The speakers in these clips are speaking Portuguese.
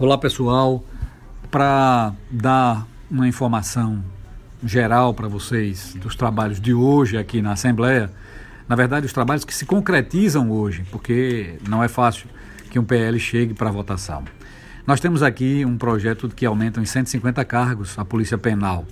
Olá pessoal, para dar uma informação geral para vocês dos trabalhos de hoje aqui na Assembleia, na verdade os trabalhos que se concretizam hoje, porque não é fácil que um PL chegue para votação. Nós temos aqui um projeto que aumenta em 150 cargos a Polícia Penal.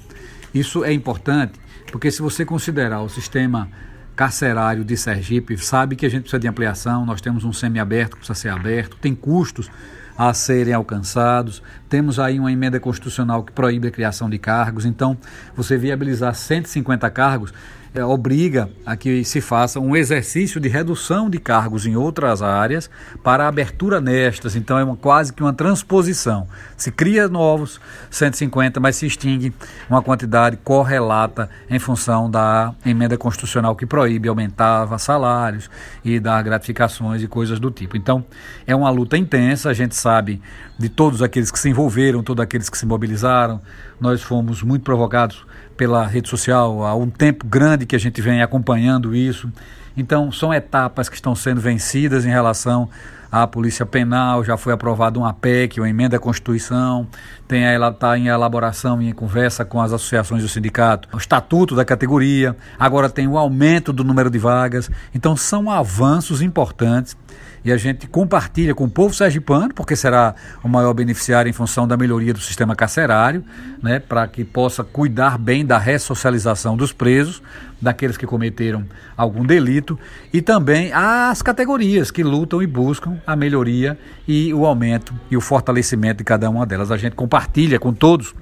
Isso é importante porque se você considerar o sistema carcerário de Sergipe, sabe que a gente precisa de ampliação, nós temos um semiaberto que precisa ser aberto, tem custos a serem alcançados. Temos aí uma emenda constitucional que proíbe a criação de cargos. Então, você viabilizar 150 cargos é, obriga a que se faça um exercício de redução de cargos em outras áreas para abertura nestas. Então é uma, quase que uma transposição. Se cria novos 150, mas se extingue uma quantidade correlata em função da emenda constitucional que proíbe, aumentava salários e dar gratificações e coisas do tipo. Então é uma luta intensa, a gente sabe de todos aqueles que se envolveram, todos aqueles que se mobilizaram. Nós fomos muito provocados pela rede social há um tempo grande que a gente vem acompanhando isso. Então, são etapas que estão sendo vencidas em relação à Polícia Penal, já foi aprovada uma PEC, uma emenda à Constituição, tem ela está em elaboração e em conversa com as associações do sindicato, o estatuto da categoria, agora tem o aumento do número de vagas. Então, são avanços importantes e a gente compartilha com o povo sergipano, porque será o maior beneficiário em função da melhoria do sistema carcerário, né, para que possa cuidar bem da ressocialização dos presos, daqueles que cometeram algum delito, e também as categorias que lutam e buscam a melhoria e o aumento e o fortalecimento de cada uma delas. A gente compartilha com todos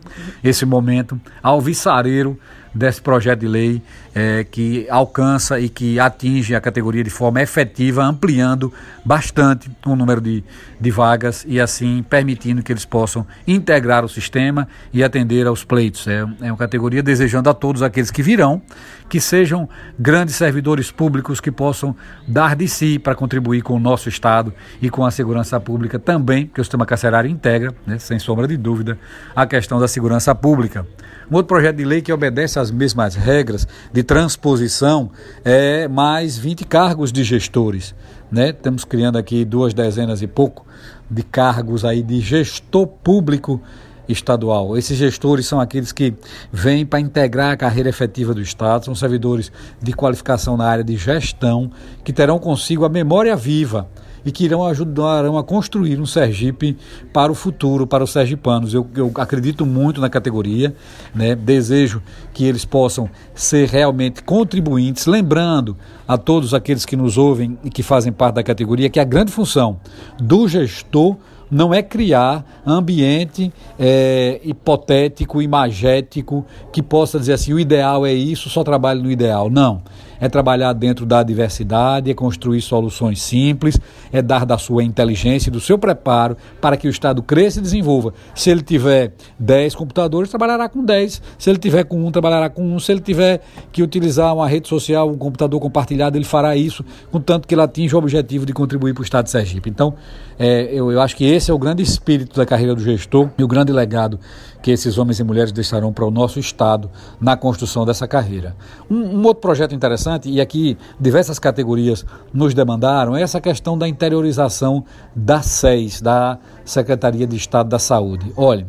esse momento alvissareiro desse projeto de lei é, que alcança e que atinge a categoria de forma efetiva, ampliando bastante o número de, de vagas e assim permitindo que eles possam integrar o sistema e atender aos pleitos. É, é uma categoria desejando a todos aqueles que virão que sejam grandes servidores públicos que possam dar de si para contribuir com o nosso Estado e com a segurança pública também, que o sistema carcerário integra, né, sem sombra de dúvida, a questão da segurança pública. Um outro projeto de lei que obedece às mesmas regras de transposição é mais 20 cargos de gestores. Né? Estamos criando aqui duas dezenas e pouco de cargos aí de gestor público estadual. Esses gestores são aqueles que vêm para integrar a carreira efetiva do Estado, são servidores de qualificação na área de gestão, que terão consigo a memória viva e que irão ajudarão a construir um Sergipe para o futuro, para os sergipanos. Eu, eu acredito muito na categoria, né? desejo que eles possam ser realmente contribuintes, lembrando a todos aqueles que nos ouvem e que fazem parte da categoria que a grande função do gestor não é criar ambiente é, hipotético, imagético, que possa dizer assim, o ideal é isso, só trabalho no ideal. Não é trabalhar dentro da diversidade, é construir soluções simples, é dar da sua inteligência e do seu preparo para que o Estado cresça e desenvolva. Se ele tiver 10 computadores, trabalhará com 10. Se ele tiver com um, trabalhará com um. Se ele tiver que utilizar uma rede social, um computador compartilhado, ele fará isso, contanto que ele atinja o objetivo de contribuir para o Estado de Sergipe. Então, é, eu, eu acho que esse é o grande espírito da carreira do gestor e o grande legado que esses homens e mulheres deixarão para o nosso Estado na construção dessa carreira. Um, um, outro projeto interessante, e aqui diversas categorias nos demandaram, é essa questão da interiorização da SES, da Secretaria de Estado da Saúde. Olha,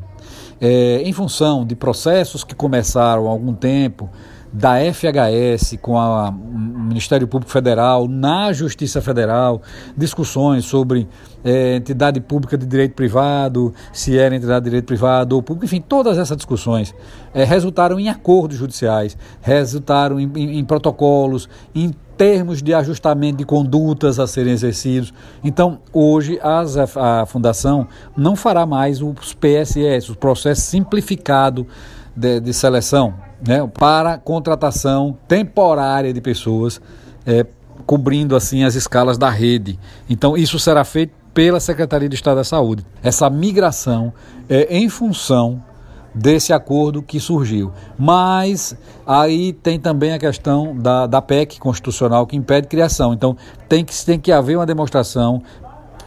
é, em função de processos que começaram há algum tempo, da FHS com o Ministério Público Federal, na Justiça Federal, discussões sobre é, entidade pública de direito privado, se era entidade de direito privado ou público, enfim, todas essas discussões é, resultaram em acordos judiciais, resultaram em, em, em protocolos, em termos de ajustamento de condutas a serem exercidos. Então, hoje as, a, a Fundação não fará mais os PSS, o processo simplificado de, de seleção, né, para contratação temporária de pessoas, é, cobrindo assim as escalas da rede. Então, isso será feito pela Secretaria de Estado da Saúde. Essa migração é em função desse acordo que surgiu. Mas aí tem também a questão da, da PEC constitucional que impede criação. Então tem que, tem que haver uma demonstração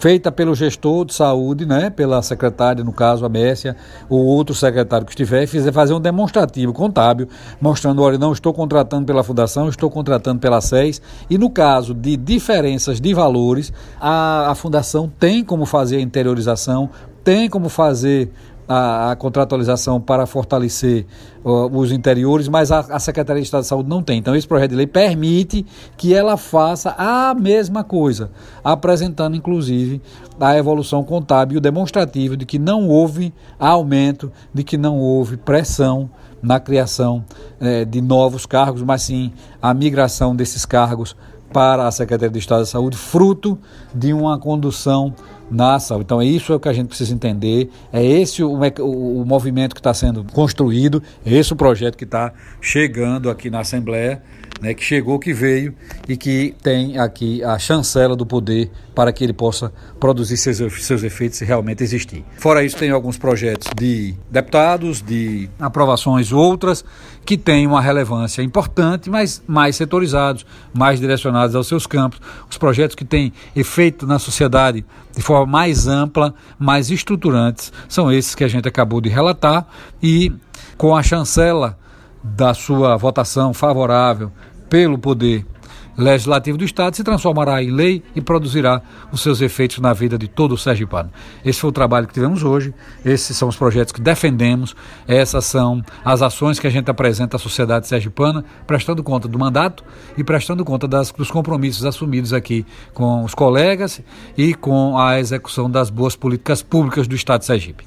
feita pelo gestor de saúde, né, pela secretária, no caso a Mércia, ou outro secretário que estiver, fizer fazer um demonstrativo contábil, mostrando, olha, não estou contratando pela fundação, estou contratando pela SES, e no caso de diferenças de valores, a, a fundação tem como fazer a interiorização tem como fazer a, a contratualização para fortalecer uh, os interiores, mas a, a, Secretaria de Estado de Saúde não tem. Então, esse projeto de lei permite que ela faça a mesma coisa, apresentando, inclusive, a evolução contábil e o demonstrativo de que não houve aumento, de que não houve pressão na criação eh, de novos cargos, mas sim a migração desses cargos para a Secretaria de Estado da Saúde, fruto de uma condução na saúde. Então, é isso que a gente precisa entender, é esse o, o, o movimento que está sendo construído, é esse o projeto que está chegando aqui na Assembleia, né, que chegou, que veio e que tem aqui a chancela do poder para que ele possa produzir seus, seus efeitos se realmente existir. Fora isso, tem alguns projetos de deputados, de aprovações outras, que têm uma relevância importante, mas mais setorizados, mais direcionados aos seus campos. Os projetos que têm efeito na sociedade de forma mais ampla, mais estruturantes, são esses que a gente acabou de relatar. E com a chancela da sua votação favorável pelo poder legislativo do Estado se transformará em lei e produzirá os seus efeitos na vida de todo o sergipano. Esse foi o trabalho que tivemos hoje, esses são os projetos que defendemos, essas são as ações que a gente apresenta à sociedade sergipana, prestando conta do mandato e prestando conta das, dos compromissos assumidos aqui com os colegas e com a execução das boas políticas públicas do Estado de Sergipe.